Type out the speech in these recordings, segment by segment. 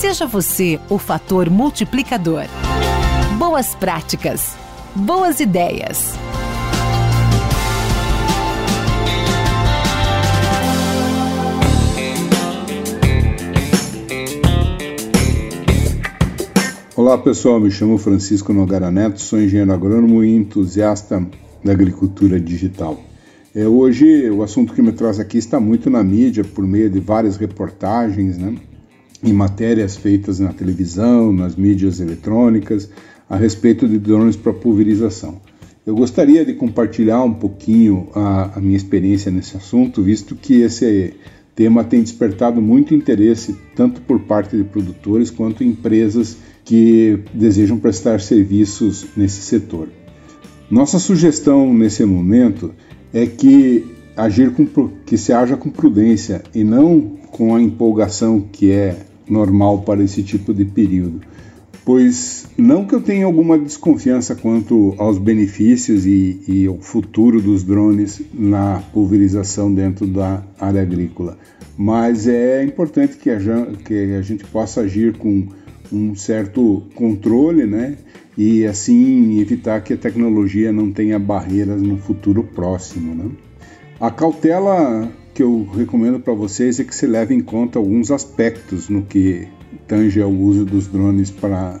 Seja você o fator multiplicador. Boas práticas. Boas ideias. Olá pessoal, me chamo Francisco Nogara Neto, sou engenheiro agrônomo e entusiasta da agricultura digital. É, hoje o assunto que me traz aqui está muito na mídia por meio de várias reportagens, né? Em matérias feitas na televisão, nas mídias eletrônicas, a respeito de drones para pulverização. Eu gostaria de compartilhar um pouquinho a, a, minha experiência nesse assunto, visto que esse tema tem despertado muito interesse tanto por parte de produtores quanto empresas que desejam prestar serviços nesse setor. Nossa sugestão nesse momento é que agir com, que se haja com prudência e não com a empolgação que é normal para esse tipo de período. Pois não que eu tenha alguma desconfiança quanto aos benefícios e, e futuro dos drones na pulverização dentro da área agrícola, mas é importante que a, que a gente possa agir com um certo controle, né? E assim evitar que a tecnologia não tenha barreiras no futuro próximo, né? A cautela que eu recomendo para vocês é que se leve em conta alguns aspectos no que tange ao uso dos drones para,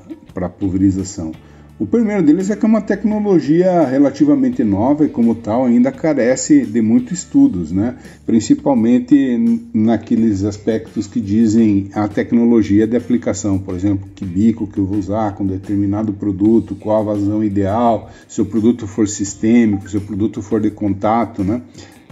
pulverização. O primeiro deles é que é uma tecnologia relativamente nova e, como tal, ainda carece de muitos estudos, né? principalmente naqueles aspectos que dizem a tecnologia de aplicação, por exemplo, que bico que eu vou usar com determinado produto, qual a vazão ideal, se o produto for sistêmico, se o produto for de contato, né?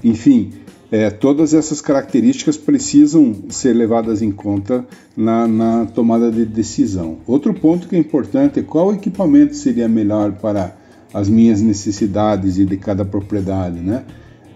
enfim. É, todas essas características precisam ser levadas em conta na, na, tomada de decisão. Outro ponto que é importante é qual equipamento seria melhor para as minhas necessidades e de cada propriedade, né?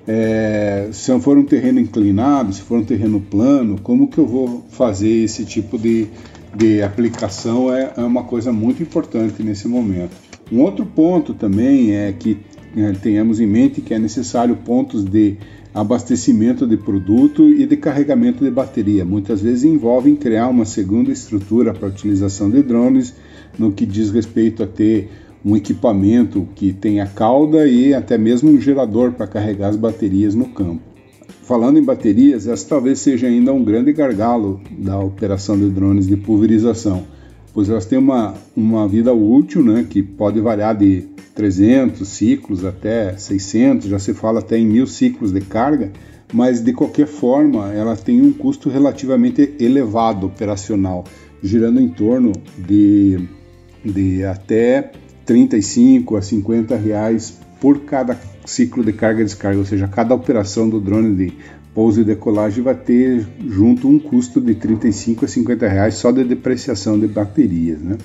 É, se for um terreno inclinado, se for um terreno plano, como que eu vou fazer esse tipo de, de aplicação é, é uma coisa muito importante nesse momento. Um outro ponto também é que é, tenhamos em mente que é necessário pontos de abastecimento de produto e de carregamento de bateria. Muitas vezes envolvem criar uma segunda estrutura para utilização de drones, no que diz respeito a ter um equipamento que tenha cauda e até mesmo um gerador para carregar as baterias no campo. Falando em baterias, essa talvez seja ainda um grande gargalo da operação de drones de pulverização, pois elas têm uma, uma vida útil né, que pode variar de 300 ciclos até 600, já se fala até em mil ciclos de carga, mas de qualquer forma ela tem um custo relativamente elevado operacional, girando em torno de, de até 35 a 50 reais por cada ciclo de carga e descarga, ou seja, cada operação do drone de pouso e decolagem vai ter junto um custo de 35 a 50 reais só de depreciação de baterias, né?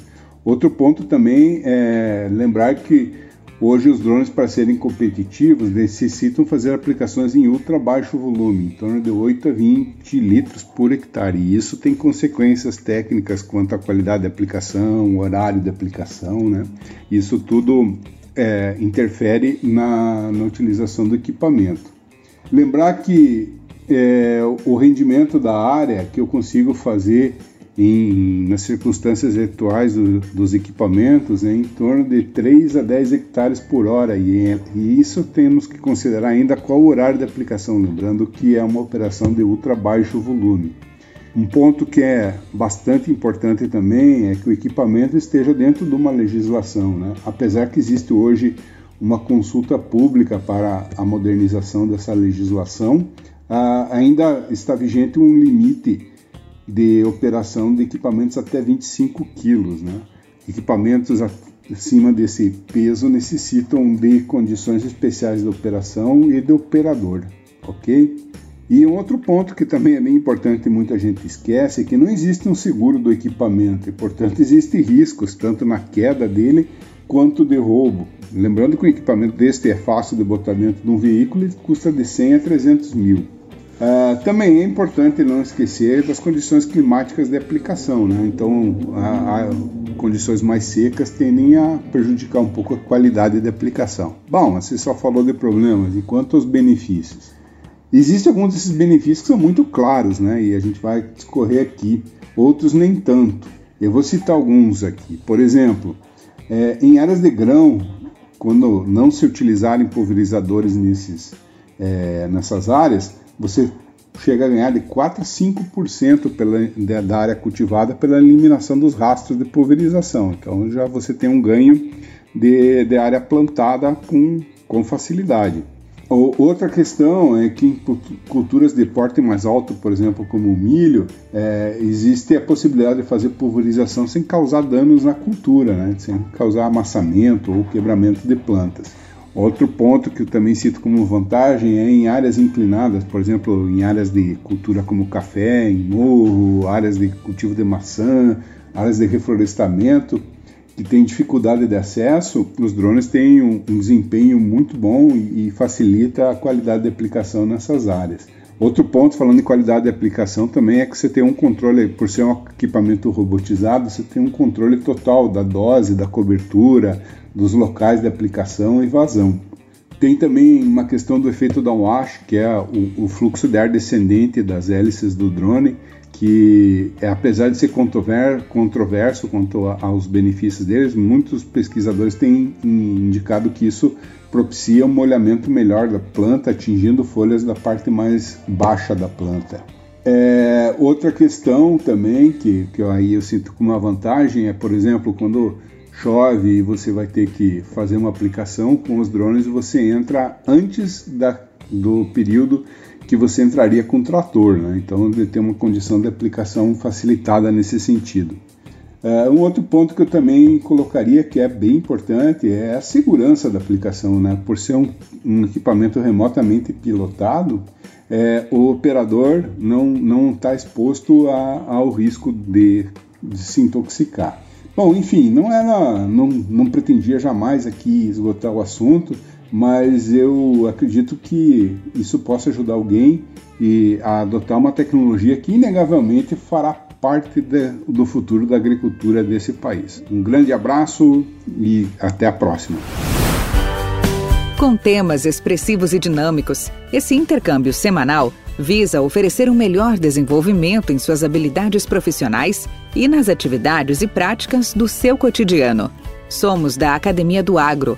Outro ponto também é lembrar que hoje os drones, para serem competitivos, necessitam fazer aplicações em ultra baixo volume, em torno de 8 a 20 litros por hectare. E isso tem consequências técnicas quanto à qualidade de aplicação, horário de aplicação, né? Isso tudo é, interfere na, na utilização do equipamento. Lembrar que é, o rendimento da área que eu consigo fazer em, nas circunstâncias atuais do, dos equipamentos é em torno de 3 a 10 hectares por hora e, e, isso temos que considerar ainda qual o horário de aplicação, lembrando que é uma operação de ultra baixo volume. Um ponto que é bastante importante também é que o equipamento esteja dentro de uma legislação, né? apesar que existe hoje uma consulta pública para a modernização dessa legislação, ainda está vigente um limite de operação de equipamentos até 25 quilos. Né? Equipamentos acima desse peso necessitam de condições especiais de operação e de operador, ok? E um outro ponto que também é bem importante e muita gente esquece é que não existe um seguro do equipamento e, portanto, existem riscos tanto na queda dele quanto de roubo. Lembrando que um equipamento deste é fácil de botar dentro de um veículo e custa de 100 a 300 mil. Uh, também é importante não esquecer das condições climáticas de aplicação, né? Então, a, a, condições mais secas tendem a prejudicar um pouco a qualidade de aplicação. Bom, você só falou de problemas e quanto aos benefícios. Existem alguns desses benefícios que são muito claros, né? E a gente vai discorrer aqui. Outros nem tanto. Eu vou citar alguns aqui. Por exemplo, é, em áreas de grão, quando não se utilizarem pulverizadores nesses, é, nessas áreas, você chega a ganhar de 4 a 5% pela, da área cultivada pela eliminação dos rastros de pulverização. Então já você tem um ganho de, de área plantada com, com facilidade. Outra questão é que em culturas de porte mais alto, por exemplo, como o milho, é, existe a possibilidade de fazer pulverização sem causar danos na cultura, né? sem causar amassamento ou quebramento de plantas. Outro ponto que eu também cito como vantagem é em áreas inclinadas, por exemplo, em áreas de cultura como café, em morro, áreas de cultivo de maçã, áreas de reflorestamento, que tem dificuldade de acesso, os drones têm um, um desempenho muito bom e, e, facilita a qualidade de aplicação nessas áreas. Outro ponto, falando em qualidade de aplicação, também é que você tem um controle, por ser um equipamento robotizado, você tem um controle total da dose, da cobertura, dos locais de aplicação e vazão. Tem também uma questão do efeito downwash, que é o, o fluxo de ar descendente das hélices do drone, que é, apesar de ser controverso quanto aos benefícios deles, muitos pesquisadores têm indicado que isso propicia um molhamento melhor da planta, atingindo folhas da parte mais baixa da planta. É, outra questão também que, que aí eu sinto como uma vantagem é, por exemplo, quando chove e você vai ter que fazer uma aplicação com os drones, você entra antes da, do período que você entraria com trator, né? então ele tem uma condição de aplicação facilitada nesse sentido. Uh, um outro ponto que eu também colocaria que é bem importante é a segurança da aplicação, né? Por ser um, um equipamento remotamente pilotado, é, o operador não está exposto a, ao risco de, de, se intoxicar. Bom, enfim, não era, não, não pretendia jamais aqui esgotar o assunto, mas eu acredito que isso possa ajudar alguém e a adotar uma tecnologia que inegavelmente fará parte de, do futuro da agricultura desse país. Um grande abraço e até a próxima. Com temas expressivos e dinâmicos, esse intercâmbio semanal visa oferecer um melhor desenvolvimento em suas habilidades profissionais e nas atividades e práticas do seu cotidiano. Somos da Academia do Agro